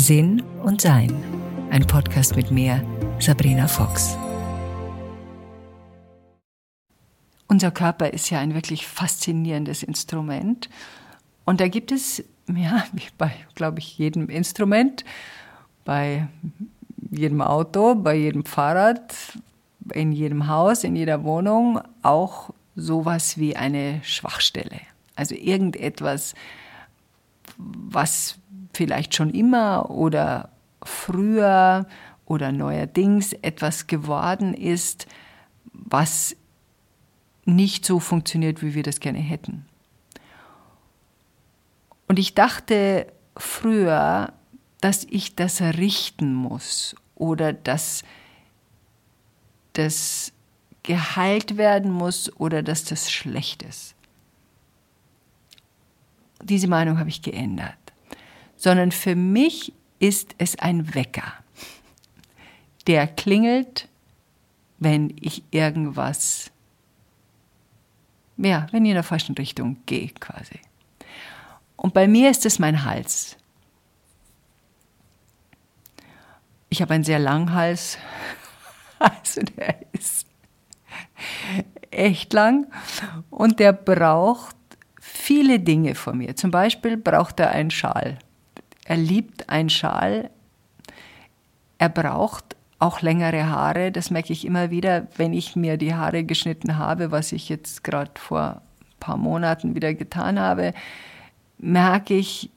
Sinn und Sein. Ein Podcast mit mir, Sabrina Fox. Unser Körper ist ja ein wirklich faszinierendes Instrument. Und da gibt es, ja, wie bei, glaube ich, jedem Instrument, bei jedem Auto, bei jedem Fahrrad, in jedem Haus, in jeder Wohnung auch sowas wie eine Schwachstelle. Also irgendetwas, was vielleicht schon immer oder früher oder neuerdings etwas geworden ist, was nicht so funktioniert, wie wir das gerne hätten. Und ich dachte früher, dass ich das richten muss oder dass das geheilt werden muss oder dass das schlecht ist. Diese Meinung habe ich geändert. Sondern für mich ist es ein Wecker. Der klingelt, wenn ich irgendwas, ja, wenn ich in der falschen Richtung gehe quasi. Und bei mir ist es mein Hals. Ich habe einen sehr langen Hals. Also der ist echt lang und der braucht viele Dinge von mir. Zum Beispiel braucht er einen Schal. Er liebt einen Schal. Er braucht auch längere Haare. Das merke ich immer wieder, wenn ich mir die Haare geschnitten habe, was ich jetzt gerade vor ein paar Monaten wieder getan habe, merke ich,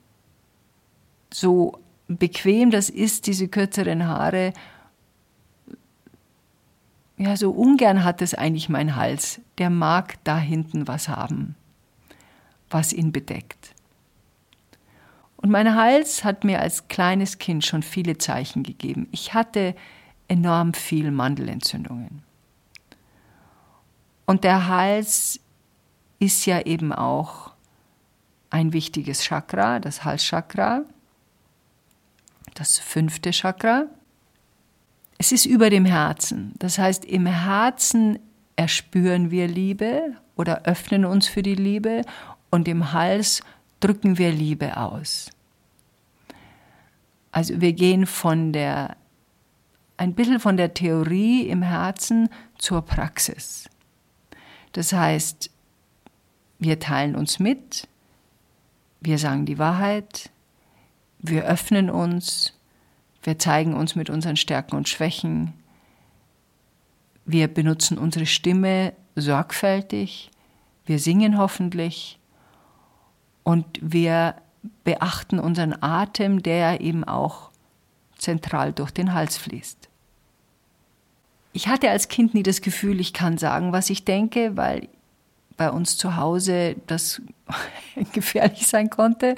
so bequem das ist, diese kürzeren Haare, ja, so ungern hat es eigentlich mein Hals. Der mag da hinten was haben, was ihn bedeckt. Und mein Hals hat mir als kleines Kind schon viele Zeichen gegeben. Ich hatte enorm viel Mandelentzündungen. Und der Hals ist ja eben auch ein wichtiges Chakra, das Halschakra, das fünfte Chakra. Es ist über dem Herzen. Das heißt, im Herzen erspüren wir Liebe oder öffnen uns für die Liebe und im Hals drücken wir Liebe aus. Also wir gehen von der, ein bisschen von der Theorie im Herzen zur Praxis. Das heißt, wir teilen uns mit, wir sagen die Wahrheit, wir öffnen uns, wir zeigen uns mit unseren Stärken und Schwächen. Wir benutzen unsere Stimme sorgfältig. Wir singen hoffentlich. Und wir beachten unseren Atem, der eben auch zentral durch den Hals fließt. Ich hatte als Kind nie das Gefühl, ich kann sagen, was ich denke, weil bei uns zu Hause das gefährlich sein konnte.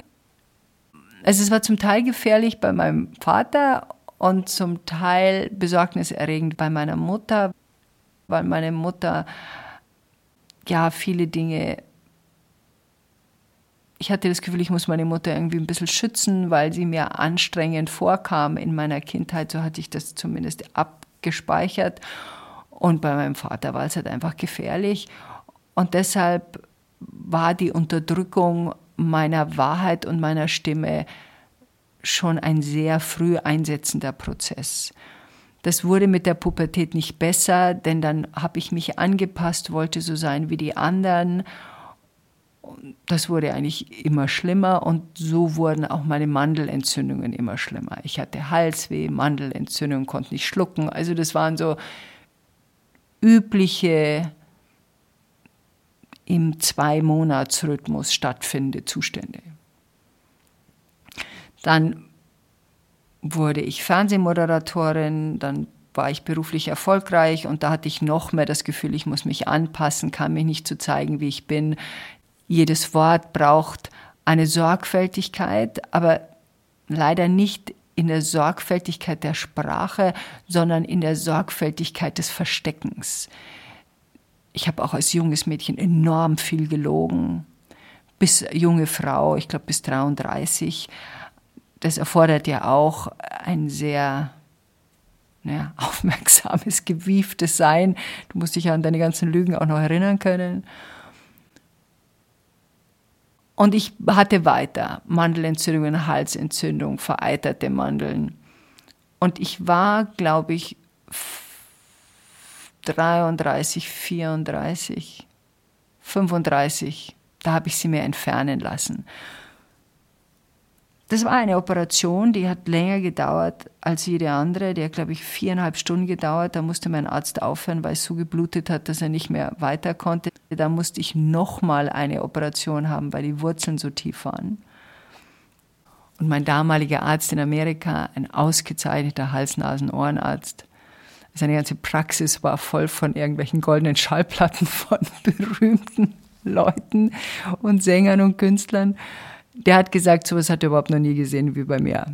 Also es war zum Teil gefährlich bei meinem Vater und zum Teil besorgniserregend bei meiner Mutter, weil meine Mutter ja viele Dinge ich hatte das Gefühl, ich muss meine Mutter irgendwie ein bisschen schützen, weil sie mir anstrengend vorkam in meiner Kindheit. So hatte ich das zumindest abgespeichert. Und bei meinem Vater war es halt einfach gefährlich. Und deshalb war die Unterdrückung meiner Wahrheit und meiner Stimme schon ein sehr früh einsetzender Prozess. Das wurde mit der Pubertät nicht besser, denn dann habe ich mich angepasst, wollte so sein wie die anderen. Das wurde eigentlich immer schlimmer und so wurden auch meine Mandelentzündungen immer schlimmer. Ich hatte Halsweh, Mandelentzündung, konnte nicht schlucken. Also das waren so übliche im Zwei-Monats-Rhythmus stattfindende Zustände. Dann wurde ich Fernsehmoderatorin, dann war ich beruflich erfolgreich und da hatte ich noch mehr das Gefühl, ich muss mich anpassen, kann mich nicht zu so zeigen, wie ich bin. Jedes Wort braucht eine Sorgfältigkeit, aber leider nicht in der Sorgfältigkeit der Sprache, sondern in der Sorgfältigkeit des Versteckens. Ich habe auch als junges Mädchen enorm viel gelogen. Bis junge Frau, ich glaube bis 33. Das erfordert ja auch ein sehr naja, aufmerksames, gewieftes Sein. Du musst dich ja an deine ganzen Lügen auch noch erinnern können. Und ich hatte weiter Mandelentzündungen, Halsentzündung, vereiterte Mandeln. Und ich war, glaube ich, 33, 34, 35. Da habe ich sie mir entfernen lassen. Das war eine Operation, die hat länger gedauert als jede andere. Die hat, glaube ich, viereinhalb Stunden gedauert. Da musste mein Arzt aufhören, weil es so geblutet hat, dass er nicht mehr weiter konnte. Da musste ich nochmal eine Operation haben, weil die Wurzeln so tief waren. Und mein damaliger Arzt in Amerika, ein ausgezeichneter Hals-Nasen-Ohrenarzt, seine ganze Praxis war voll von irgendwelchen goldenen Schallplatten von berühmten Leuten und Sängern und Künstlern. Der hat gesagt, sowas hat er überhaupt noch nie gesehen wie bei mir.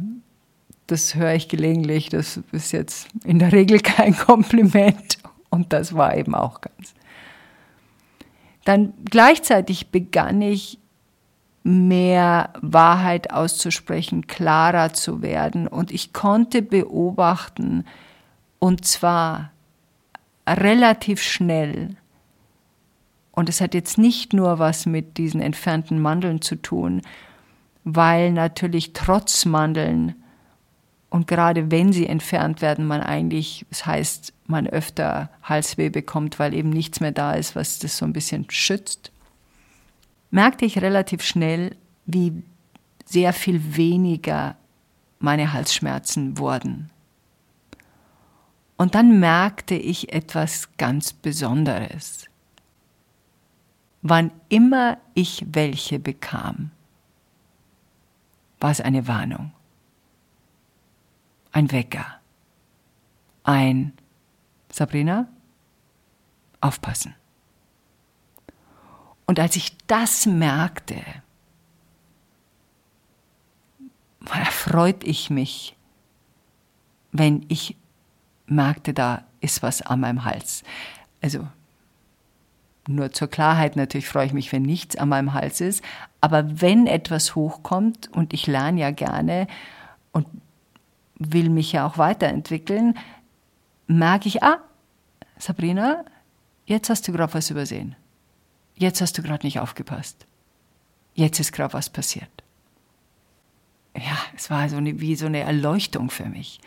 Das höre ich gelegentlich, das ist jetzt in der Regel kein Kompliment und das war eben auch ganz. Dann gleichzeitig begann ich mehr Wahrheit auszusprechen, klarer zu werden und ich konnte beobachten, und zwar relativ schnell, und es hat jetzt nicht nur was mit diesen entfernten Mandeln zu tun, weil natürlich trotz Mandeln und gerade wenn sie entfernt werden, man eigentlich, das heißt, man öfter Halsweh bekommt, weil eben nichts mehr da ist, was das so ein bisschen schützt, merkte ich relativ schnell, wie sehr viel weniger meine Halsschmerzen wurden. Und dann merkte ich etwas ganz Besonderes. Wann immer ich welche bekam, war es eine Warnung, ein Wecker, ein Sabrina, aufpassen. Und als ich das merkte, erfreut ich mich, wenn ich merkte, da ist was an meinem Hals. Also nur zur Klarheit, natürlich freue ich mich, wenn nichts an meinem Hals ist. Aber wenn etwas hochkommt, und ich lerne ja gerne und will mich ja auch weiterentwickeln, merke ich, ah, Sabrina, jetzt hast du gerade was übersehen. Jetzt hast du gerade nicht aufgepasst. Jetzt ist gerade was passiert. Ja, es war so eine, wie so eine Erleuchtung für mich.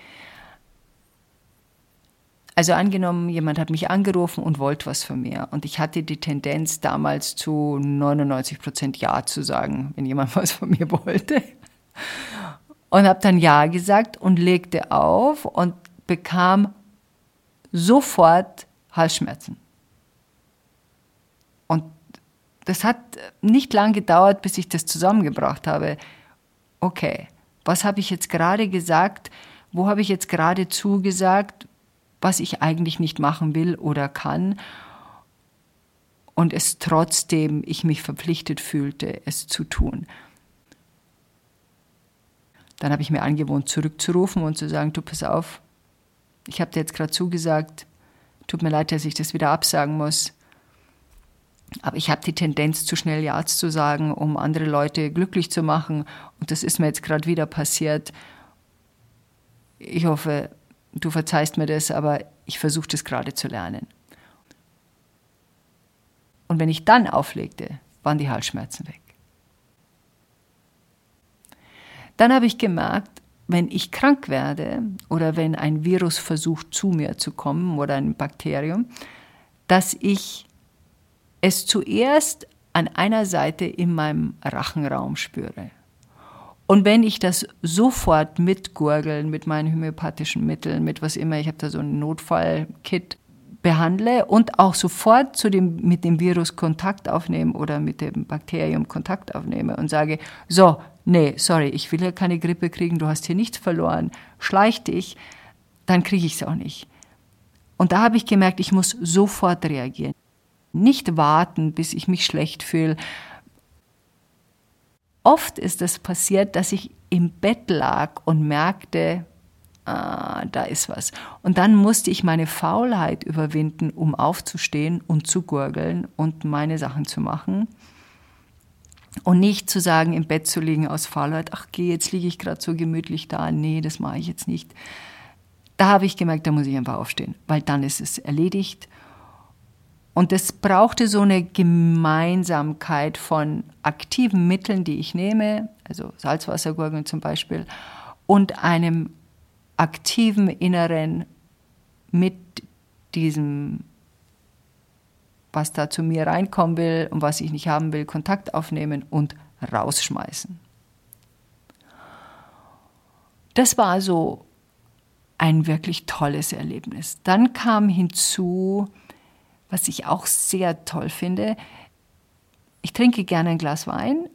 Also angenommen, jemand hat mich angerufen und wollte was von mir. Und ich hatte die Tendenz damals zu 99 Prozent Ja zu sagen, wenn jemand was von mir wollte. Und habe dann Ja gesagt und legte auf und bekam sofort Halsschmerzen. Und das hat nicht lang gedauert, bis ich das zusammengebracht habe. Okay, was habe ich jetzt gerade gesagt? Wo habe ich jetzt gerade zugesagt? Was ich eigentlich nicht machen will oder kann und es trotzdem ich mich verpflichtet fühlte, es zu tun. Dann habe ich mir angewohnt, zurückzurufen und zu sagen, du pass auf, ich habe dir jetzt gerade zugesagt, tut mir leid, dass ich das wieder absagen muss. Aber ich habe die Tendenz, zu schnell Ja zu sagen, um andere Leute glücklich zu machen. Und das ist mir jetzt gerade wieder passiert. Ich hoffe, du verzeihst mir das, aber ich versuche das gerade zu lernen. Und wenn ich dann auflegte, waren die Halsschmerzen weg. Dann habe ich gemerkt, wenn ich krank werde oder wenn ein Virus versucht zu mir zu kommen oder ein Bakterium, dass ich es zuerst an einer Seite in meinem Rachenraum spüre. Und wenn ich das sofort mit Gurgeln, mit meinen homöopathischen Mitteln, mit was immer, ich habe da so ein Notfallkit, behandle und auch sofort zu dem, mit dem Virus Kontakt aufnehme oder mit dem Bakterium Kontakt aufnehme und sage, so, nee, sorry, ich will ja keine Grippe kriegen, du hast hier nichts verloren, schleich dich, dann kriege ich es auch nicht. Und da habe ich gemerkt, ich muss sofort reagieren. Nicht warten, bis ich mich schlecht fühle, Oft ist es passiert, dass ich im Bett lag und merkte, ah, da ist was. Und dann musste ich meine Faulheit überwinden, um aufzustehen und zu gurgeln und meine Sachen zu machen. Und nicht zu sagen, im Bett zu liegen aus Faulheit, ach geh, jetzt liege ich gerade so gemütlich da, nee, das mache ich jetzt nicht. Da habe ich gemerkt, da muss ich einfach aufstehen, weil dann ist es erledigt. Und es brauchte so eine Gemeinsamkeit von aktiven Mitteln, die ich nehme, also Salzwassergurgeln zum Beispiel, und einem aktiven Inneren mit diesem, was da zu mir reinkommen will und was ich nicht haben will, Kontakt aufnehmen und rausschmeißen. Das war so ein wirklich tolles Erlebnis. Dann kam hinzu, was ich auch sehr toll finde. Ich trinke gerne ein Glas Wein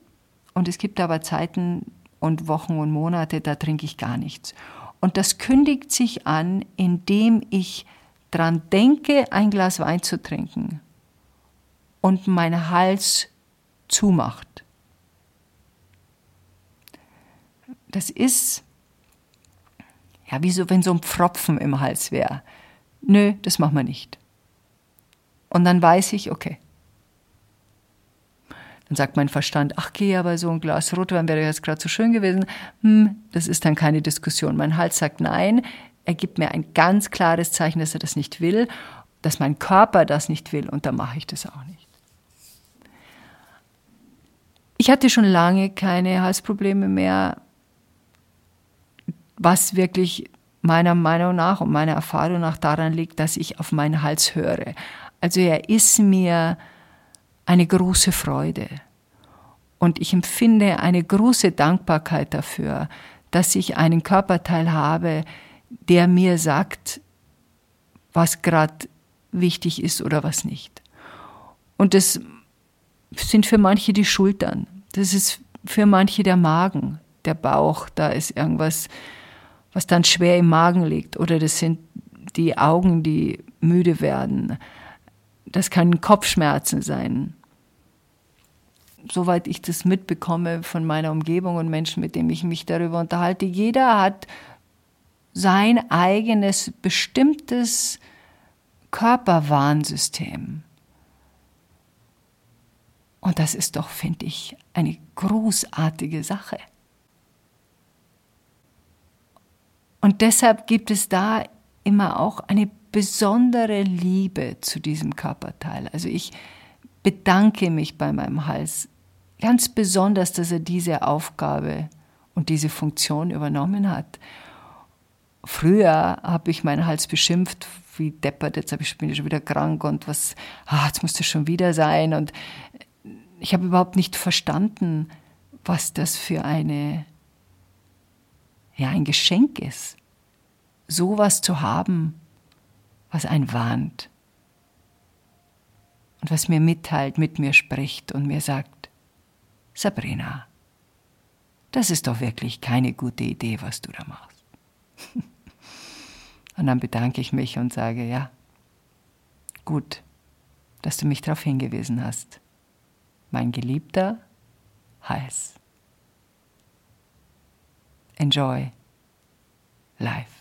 und es gibt aber Zeiten und Wochen und Monate, da trinke ich gar nichts. Und das kündigt sich an, indem ich dran denke, ein Glas Wein zu trinken und mein Hals zumacht. Das ist ja wie so, wenn so ein Pfropfen im Hals wäre. Nö, das machen wir nicht. Und dann weiß ich, okay. Dann sagt mein Verstand, ach geh, aber so ein Glas Rotwein wäre jetzt gerade so schön gewesen. Hm, das ist dann keine Diskussion. Mein Hals sagt nein. Er gibt mir ein ganz klares Zeichen, dass er das nicht will, dass mein Körper das nicht will und dann mache ich das auch nicht. Ich hatte schon lange keine Halsprobleme mehr, was wirklich meiner Meinung nach und meiner Erfahrung nach daran liegt, dass ich auf meinen Hals höre. Also er ist mir eine große Freude. Und ich empfinde eine große Dankbarkeit dafür, dass ich einen Körperteil habe, der mir sagt, was gerade wichtig ist oder was nicht. Und das sind für manche die Schultern, das ist für manche der Magen, der Bauch, da ist irgendwas, was dann schwer im Magen liegt, oder das sind die Augen, die müde werden, das können Kopfschmerzen sein. Soweit ich das mitbekomme von meiner Umgebung und Menschen, mit denen ich mich darüber unterhalte, jeder hat sein eigenes bestimmtes Körperwarnsystem. Und das ist doch, finde ich, eine großartige Sache. Und deshalb gibt es da immer auch eine besondere Liebe zu diesem Körperteil. Also ich bedanke mich bei meinem Hals ganz besonders, dass er diese Aufgabe und diese Funktion übernommen hat. Früher habe ich meinen Hals beschimpft, wie deppert, jetzt bin ich schon wieder krank und was, ah, jetzt muss das schon wieder sein. Und ich habe überhaupt nicht verstanden, was das für eine, ja, ein Geschenk ist. Sowas zu haben, was ein warnt und was mir mitteilt, mit mir spricht und mir sagt, Sabrina, das ist doch wirklich keine gute Idee, was du da machst. und dann bedanke ich mich und sage, ja, gut, dass du mich darauf hingewiesen hast. Mein geliebter Hals. Enjoy life.